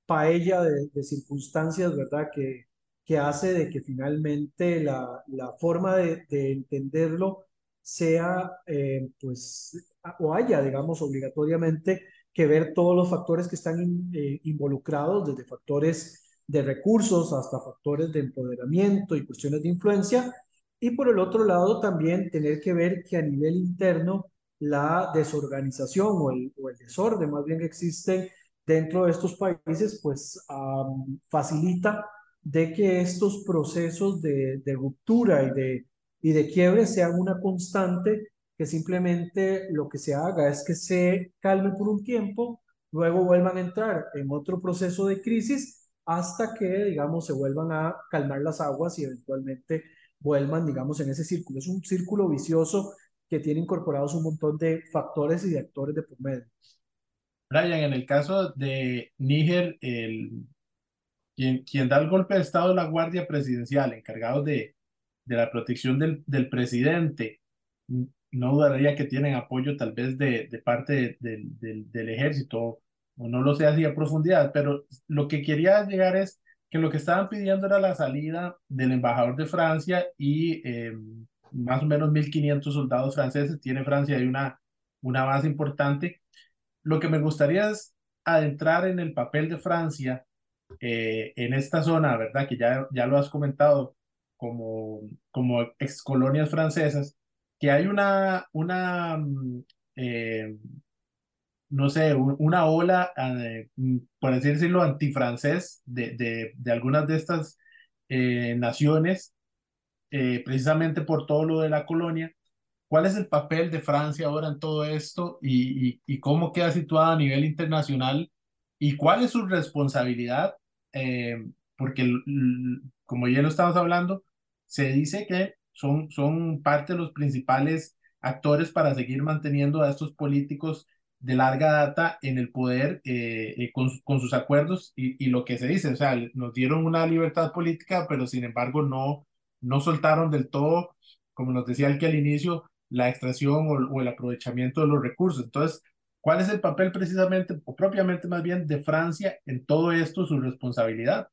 paella de, circunstancias, ¿verdad? Que, que hace de que finalmente la, la forma de, entenderlo sea, eh, pues, o haya, digamos, obligatoriamente que ver todos los factores que están eh, involucrados, desde factores de recursos hasta factores de empoderamiento y cuestiones de influencia. Y por el otro lado, también tener que ver que a nivel interno la desorganización o el, o el desorden más bien que existe dentro de estos países, pues facilita de que estos procesos de, de, ruptura y de, y de quiebre sean una constante, que simplemente lo que se haga es que se calme por un tiempo, luego vuelvan a entrar en otro proceso de crisis hasta que, digamos, se vuelvan a calmar las aguas y eventualmente vuelvan, digamos, en ese círculo. Es un círculo vicioso que tiene incorporados un montón de factores y de actores de por medio. Brian, en el caso de Níger, el, quien, quien da el golpe de Estado es la Guardia Presidencial, encargado de, de la protección del, del presidente. No dudaría que tienen apoyo tal vez de, de parte de, del, del ejército, o no lo sé así a profundidad, pero lo que quería llegar es que lo que estaban pidiendo era la salida del embajador de Francia y eh, más o menos 1.500 soldados franceses. Tiene Francia ahí una, una base importante. Lo que me gustaría es adentrar en el papel de Francia eh, en esta zona, ¿verdad? Que ya, ya lo has comentado como, como ex colonias francesas, que hay una, una mm, eh, no sé, una ola, eh, mm, por así decirlo, antifrancés de, de, de algunas de estas eh, naciones eh, precisamente por todo lo de la colonia. ¿Cuál es el papel de Francia ahora en todo esto y, y, y cómo queda situada a nivel internacional y cuál es su responsabilidad? Porque, como ya lo estamos hablando, se dice que son, son parte de los principales actores para seguir manteniendo a estos políticos de larga data en el poder eh, eh, con, con, sus acuerdos y, y, lo que se dice, o sea, nos dieron una libertad política, pero sin embargo no, no soltaron del todo, como nos decía el que al inicio, la extracción o, o, el aprovechamiento de los recursos. Entonces, ¿cuál es el papel precisamente, o propiamente más bien, de Francia en todo esto, su responsabilidad?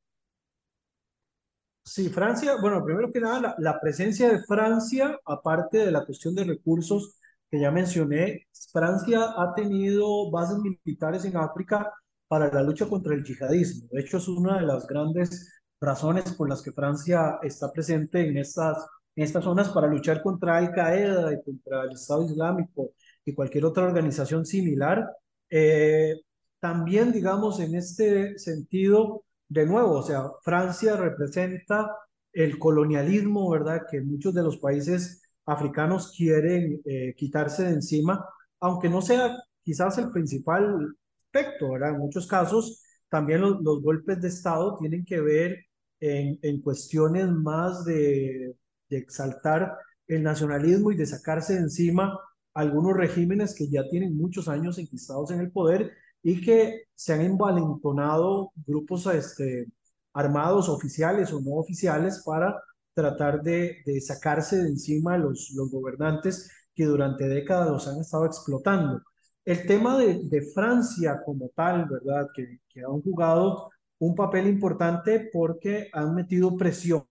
Sí, Francia, bueno, primero que nada, la, presencia de Francia, aparte de la cuestión de recursos que ya mencioné, Francia ha tenido bases militares en África para la lucha contra el yihadismo. De hecho, es una de las grandes razones por las que Francia está presente en estas, en estas zonas para luchar contra Al Qaeda y contra el Estado Islámico y cualquier otra organización similar. Eh, también, digamos, en este sentido, de nuevo, o sea, Francia representa el colonialismo, ¿verdad? Que muchos de los países africanos quieren eh, quitarse de encima, aunque no sea quizás el principal aspecto, ¿verdad? En muchos casos, también los, golpes de Estado tienen que ver en, cuestiones más de, de, exaltar el nacionalismo y de sacarse de encima algunos regímenes que ya tienen muchos años enquistados en el poder y que se han envalentonado grupos este, armados, oficiales o no oficiales, para tratar de, de sacarse de encima los, los gobernantes que durante décadas los han estado explotando. El tema de, de Francia como tal, ¿verdad? Que, que han jugado un papel importante porque han metido presión,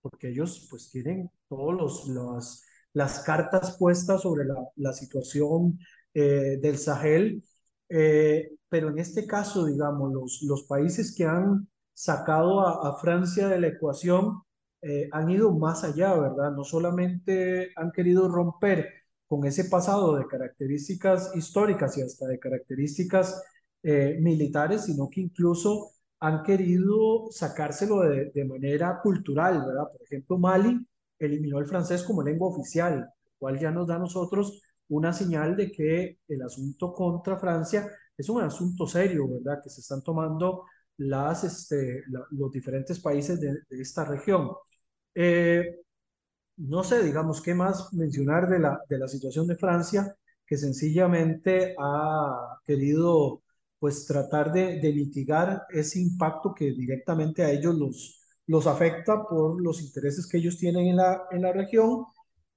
porque ellos pues tienen todos los, los las cartas puestas sobre la, la situación eh, del Sahel, eh, pero en este caso, digamos, los, los países que han sacado a, a Francia de la ecuación eh, han ido más allá, ¿verdad? No solamente han querido romper con ese pasado de características históricas y hasta de características eh, militares, sino que incluso han querido sacárselo de, de, manera cultural, ¿verdad? Por ejemplo, Mali eliminó el francés como lengua oficial, lo cual ya nos da a nosotros una señal de que el asunto contra Francia es un asunto serio, ¿verdad? Que se están tomando las, este, la, los diferentes países de, de esta región. Eh, no sé, digamos, qué más mencionar de la, de la situación de Francia, que sencillamente ha querido pues tratar de, de mitigar ese impacto que directamente a ellos los, los afecta por los intereses que ellos tienen en la, en la región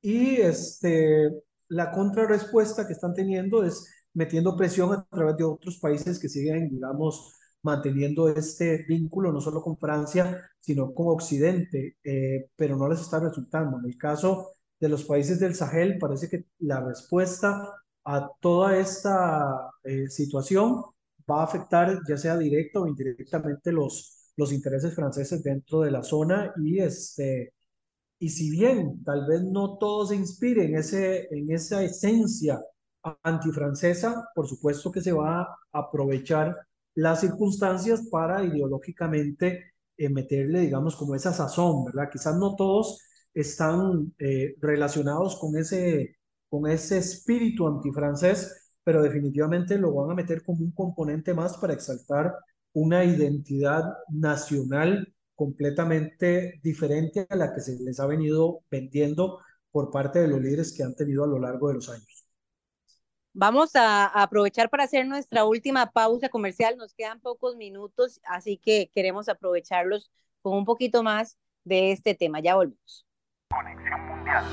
y este, la contrarrespuesta que están teniendo es metiendo presión a través de otros países que siguen, digamos, manteniendo este vínculo no solo con Francia, sino con Occidente, eh, pero no les está resultando. En el caso de los países del Sahel, parece que la respuesta a toda esta eh, situación va a afectar ya sea directo o indirectamente los, los intereses franceses dentro de la zona y este y si bien tal vez no todos se inspiren ese, en esa esencia antifrancesa, por supuesto que se va a aprovechar las circunstancias para ideológicamente eh, meterle, digamos, como esa sazón, ¿verdad? Quizás no todos están eh, relacionados con ese, con ese espíritu antifrancés, pero definitivamente lo van a meter como un componente más para exaltar una identidad nacional completamente diferente a la que se les ha venido vendiendo por parte de los líderes que han tenido a lo largo de los años. Vamos a, aprovechar para hacer nuestra última pausa comercial. Nos quedan pocos minutos, así que queremos aprovecharlos con un poquito más de este tema. Ya volvemos. Conexión Mundial.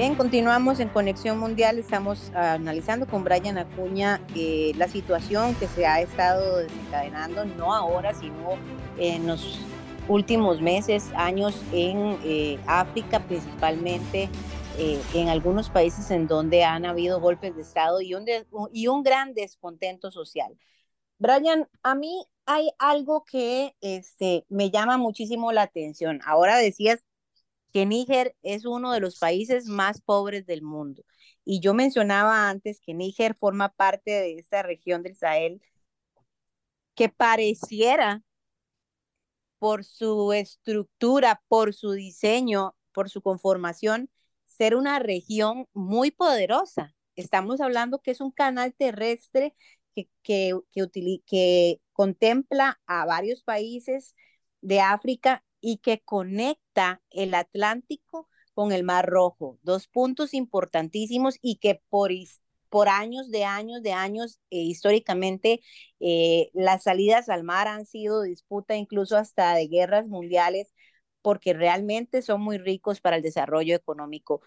Bien, continuamos en Conexión Mundial. Estamos analizando con Brian Acuña eh, la situación que se ha estado desencadenando, no ahora, sino en los últimos meses, años en eh, África principalmente, eh, en algunos países en donde han habido golpes de Estado y un, de, y un gran descontento social. Brian, a mí hay algo que este, me llama muchísimo la atención. Ahora decías que Níger es uno de los países más pobres del mundo. Y yo mencionaba antes que Níger forma parte de esta región del Sahel que pareciera por su estructura, por su diseño, por su conformación, ser una región muy poderosa. Estamos hablando que es un canal terrestre que, que, que, que contempla a varios países de África y que conecta el Atlántico con el Mar Rojo. Dos puntos importantísimos y que por, por años de años de años, eh, históricamente, eh, las salidas al mar han sido disputa incluso hasta de guerras mundiales, porque realmente son muy ricos para el desarrollo económico.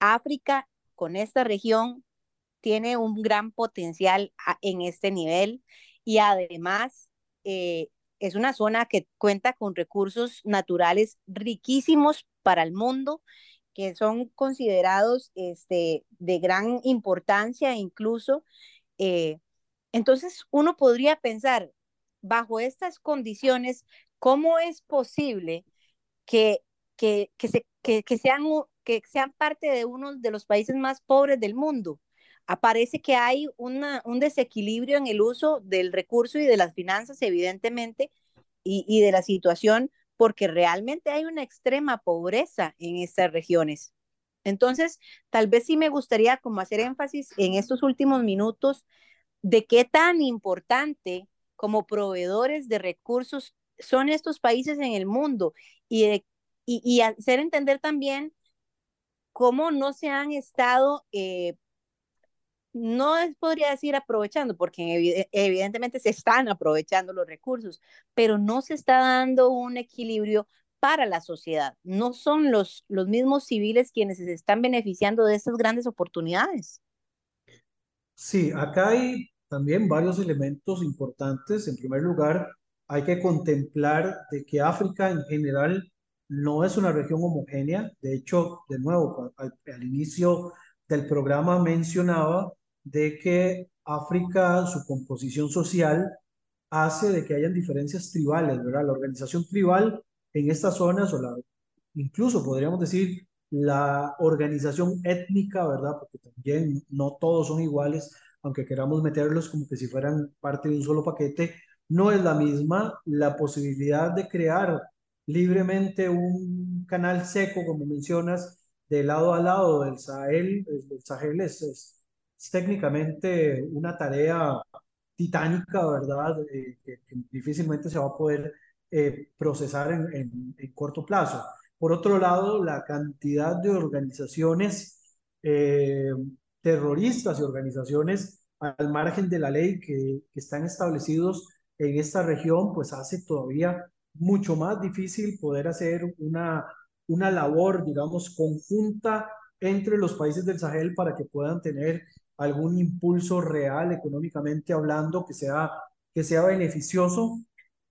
África, con esta región, tiene un gran potencial en este nivel y además eh, es una zona que cuenta con recursos naturales riquísimos para el mundo que son considerados este, de gran importancia incluso. Eh, entonces, uno podría pensar, bajo estas condiciones, ¿cómo es posible que, que, que, se, que, que sean, que sean parte de uno de los países más pobres del mundo? Aparece que hay una, un desequilibrio en el uso del recurso y de las finanzas, evidentemente, y, y de la situación porque realmente hay una extrema pobreza en estas regiones. Entonces, tal vez sí me gustaría como hacer énfasis en estos últimos minutos de qué tan importante como proveedores de recursos son estos países en el mundo y, y, hacer entender también cómo no se han estado eh, no es, podría decir aprovechando, porque evidentemente se están aprovechando los recursos, pero no se está dando un equilibrio para la sociedad. No son los, los mismos civiles quienes se están beneficiando de estas grandes oportunidades. Sí, acá hay también varios elementos importantes. En primer lugar, hay que contemplar de que África en general no es una región homogénea. De hecho, de nuevo, al, al inicio del programa mencionaba de que África, su composición social, hace de que hayan diferencias tribales, ¿verdad? La organización tribal en estas zonas, o la, incluso podríamos decir la organización étnica, ¿verdad? Porque también no todos son iguales, aunque queramos meterlos como que si fueran parte de un solo paquete, no es la misma. La posibilidad de crear libremente un canal seco, como mencionas, de lado a lado del Sahel, el Sahel es, técnicamente una tarea titánica, ¿verdad? Eh, que, que, difícilmente se va a poder eh, procesar en, en, en, corto plazo. Por otro lado, la cantidad de organizaciones eh, terroristas y organizaciones al margen de la ley que, que, están establecidos en esta región, pues hace todavía mucho más difícil poder hacer una, una labor, digamos, conjunta entre los países del Sahel para que puedan tener algún impulso real económicamente hablando que sea, que sea beneficioso.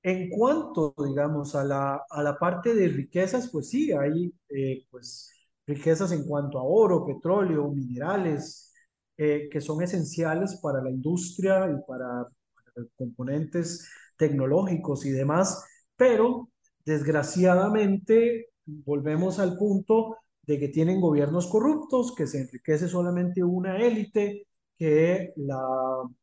En cuanto, digamos, a la, a la parte de riquezas, pues sí, hay eh, pues, riquezas en cuanto a oro, petróleo, minerales, eh, que son esenciales para la industria y para, para componentes tecnológicos y demás, pero desgraciadamente volvemos al punto de que tienen gobiernos corruptos, que se enriquece solamente una élite, que la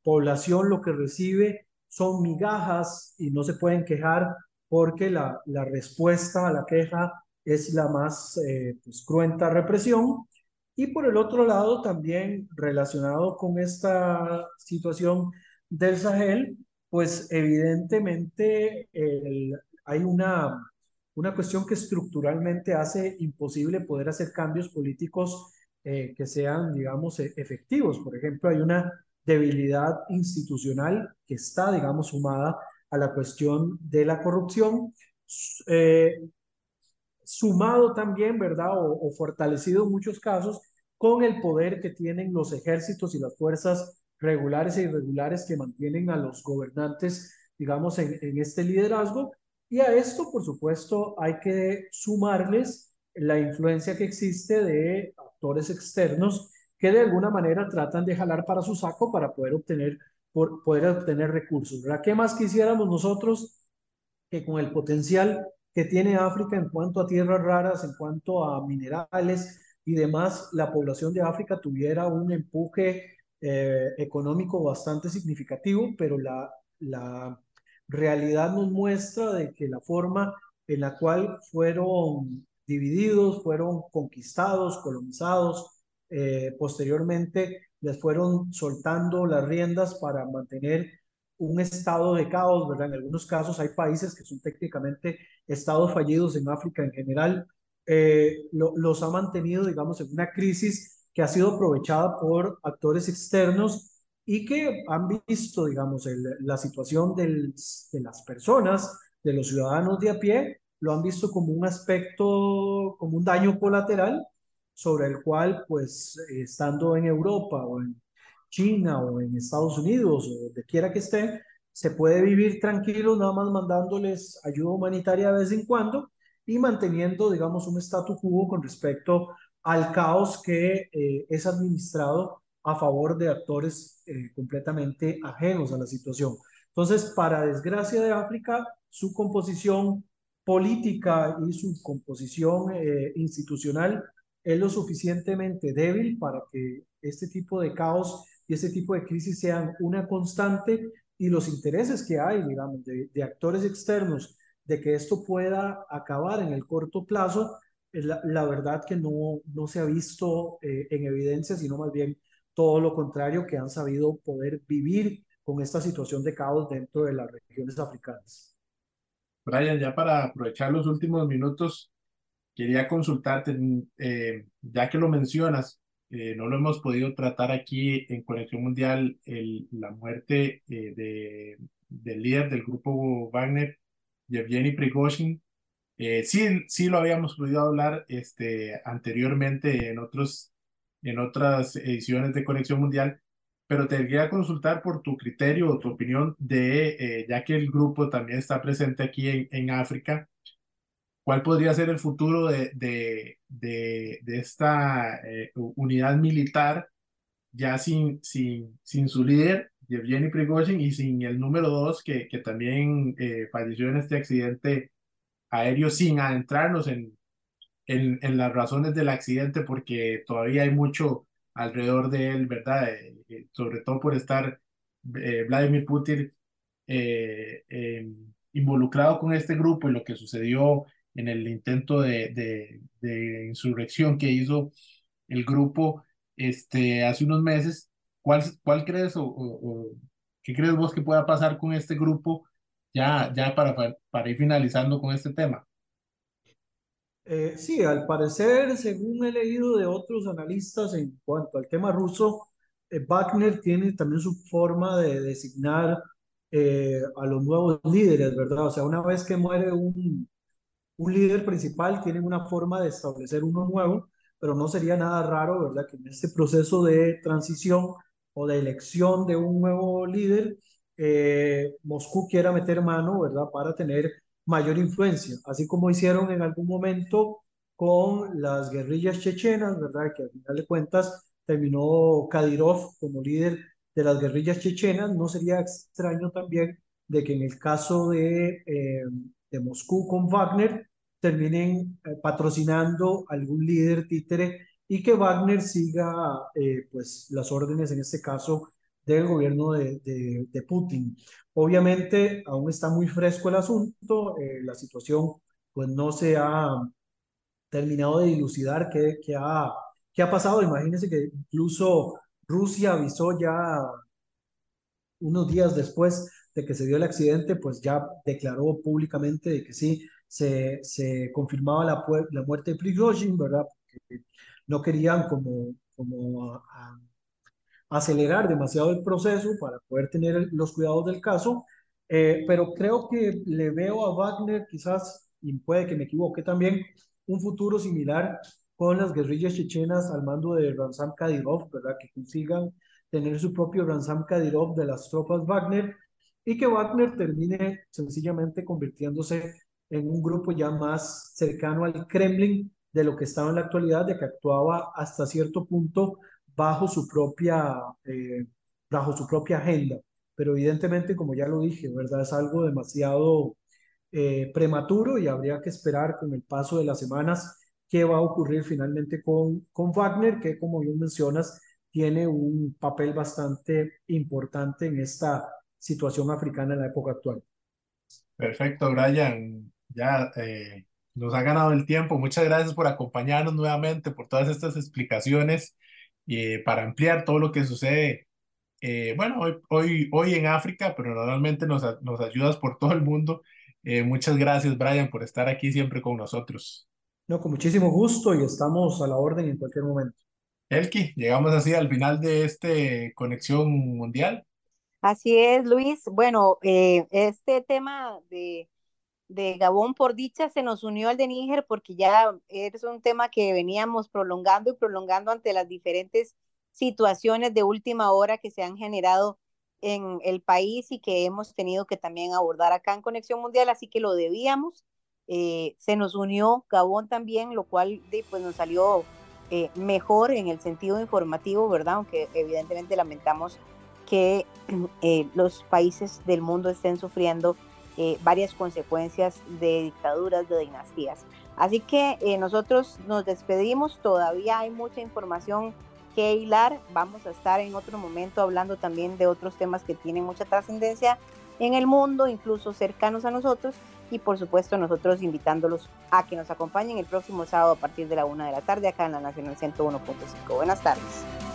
población lo que recibe son migajas y no se pueden quejar porque la, la respuesta a la queja es la más eh, pues, cruenta represión. Y por el otro lado, también relacionado con esta situación del Sahel, pues evidentemente el, hay una, una cuestión que estructuralmente hace imposible poder hacer cambios políticos eh, que sean, digamos, e, efectivos. Por ejemplo, hay una debilidad institucional que está, digamos, sumada a la cuestión de la corrupción, eh, sumado también, ¿verdad? O, o, fortalecido en muchos casos con el poder que tienen los ejércitos y las fuerzas regulares e irregulares que mantienen a los gobernantes, digamos, en, en este liderazgo. Y a esto, por supuesto, hay que sumarles la influencia que existe de actores externos que de alguna manera tratan de jalar para su saco para poder obtener, poder obtener recursos. ¿verdad? ¿Qué más quisiéramos nosotros que con el potencial que tiene África en cuanto a tierras raras, en cuanto a minerales y demás, la población de África tuviera un empuje eh, económico bastante significativo, pero la, la realidad nos muestra de que la forma en la cual fueron divididos, fueron conquistados, colonizados, eh, posteriormente les fueron soltando las riendas para mantener un estado de caos, ¿verdad? En algunos casos hay países que son técnicamente estados fallidos en África en general, eh, lo, los ha mantenido, digamos, en una crisis que ha sido aprovechada por actores externos y que han visto, digamos, la situación de las personas, de los ciudadanos de a pie, lo han visto como un aspecto, como un daño colateral sobre el cual, pues, estando en Europa o en China o en Estados Unidos o donde quiera que esté, se puede vivir tranquilo nada más mandándoles ayuda humanitaria de vez en cuando y manteniendo, digamos, un statu quo con respecto al caos que eh, es administrado a favor de actores eh, completamente ajenos a la situación. Entonces, para desgracia de África, su composición política y su composición eh, institucional es lo suficientemente débil para que este tipo de caos y este tipo de crisis sean una constante y los intereses que hay, digamos, de, de actores externos de que esto pueda acabar en el corto plazo, la, la verdad que no, no se ha visto eh, en evidencia, sino más bien todo lo contrario, que han sabido poder vivir con esta situación de caos dentro de las regiones africanas. Brian, ya para aprovechar los últimos minutos, quería consultarte, eh, ya que lo mencionas, eh, no lo hemos podido tratar aquí en Conexión Mundial, el, la muerte eh, de, del líder del grupo Wagner, Yevgeny Prigozhin. Eh, sí, sí lo habíamos podido hablar este, anteriormente en, otros, en otras ediciones de Conexión Mundial, pero te quería consultar por tu criterio o tu opinión de, ya que el grupo también está presente aquí en, en África, ¿Cuál podría ser el futuro de, de, de, de esta eh, unidad militar ya sin, sin, sin su líder, Yevgeny Prigozhin, y sin el número dos que, que también eh, falleció en este accidente aéreo, sin adentrarnos en, en, en, las razones del accidente, porque todavía hay mucho alrededor de él, ¿verdad? Eh, sobre todo por estar Vladimir Putin involucrado con este grupo y lo que sucedió en el intento de, de, insurrección que hizo el grupo este, hace unos meses. ¿Cuál, cuál crees o, qué crees vos que pueda pasar con este grupo ya, ya para, para ir finalizando con este tema? Eh, sí, al parecer, según he leído de otros analistas en cuanto al tema ruso, eh, Wagner tiene también su forma de designar eh, a los nuevos líderes, ¿verdad? O sea, una vez que muere un, un líder principal, tienen una forma de establecer uno nuevo, pero no sería nada raro, ¿verdad? Que en este proceso de transición o de elección de un nuevo líder, eh, Moscú quiera meter mano, ¿verdad? Para tener mayor influencia, así como hicieron en algún momento con las guerrillas chechenas, ¿verdad? Que al final de cuentas terminó Kadyrov como líder de las guerrillas chechenas, no sería extraño también de que en el caso de eh, de Moscú con Wagner terminen eh, patrocinando algún líder títere y que Wagner siga eh, pues las órdenes, en este caso, del gobierno de, de, Putin. Obviamente aún está muy fresco el asunto, eh, la situación pues no se ha terminado de dilucidar qué, qué, ha, qué ha pasado. Imagínense que incluso Rusia avisó ya unos días después de que se dio el accidente, pues ya declaró públicamente de que sí, se, se confirmaba la, muerte de Prigozhin, ¿verdad? No querían como, como acelerar demasiado el proceso para poder tener los cuidados del caso, eh, pero creo que le veo a Wagner quizás, y puede que me equivoque también, un futuro similar con las guerrillas chechenas al mando de Ramzan Kadyrov, ¿verdad? Que consigan tener su propio Ramzan Kadyrov de las tropas Wagner y que Wagner termine sencillamente convirtiéndose en un grupo ya más cercano al Kremlin de lo que estaba en la actualidad, de que actuaba hasta cierto punto bajo su propia, eh, bajo su propia agenda. Pero evidentemente, como ya lo dije, ¿verdad? Es algo demasiado eh, prematuro y habría que esperar con el paso de las semanas qué va a ocurrir finalmente con, con Wagner, que como bien mencionas, tiene un papel bastante importante en esta situación africana en la época actual. Perfecto, Brian. Ya eh, nos ha ganado el tiempo. Muchas gracias por acompañarnos nuevamente, por todas estas explicaciones eh, para ampliar todo lo que sucede. Eh, bueno, hoy, hoy, hoy en África, pero normalmente nos, nos ayudas por todo el mundo. muchas gracias, Brian, por estar aquí siempre con nosotros. No, con muchísimo gusto y estamos a la orden en cualquier momento. Elki, llegamos así al final de este Conexión Mundial. Así es, Luis. Bueno, eh, este tema de, de Gabón por dicha se nos unió al de Níger porque ya es un tema que veníamos prolongando y prolongando ante las diferentes situaciones de última hora que se han generado en el país y que hemos tenido que también abordar acá en Conexión Mundial, así que lo debíamos. Eh, se nos unió Gabón también, lo cual pues, nos salió eh, mejor en el sentido informativo, ¿verdad? Aunque evidentemente lamentamos que eh, los países del mundo estén sufriendo eh, varias consecuencias de dictaduras, de dinastías. Así que eh, nosotros nos despedimos, todavía hay mucha información que hilar, vamos a estar en otro momento hablando también de otros temas que tienen mucha trascendencia en el mundo, incluso cercanos a nosotros, y por supuesto nosotros invitándolos a que nos acompañen el próximo sábado a partir de la una de la tarde acá en la Nacional 101.5. Buenas tardes.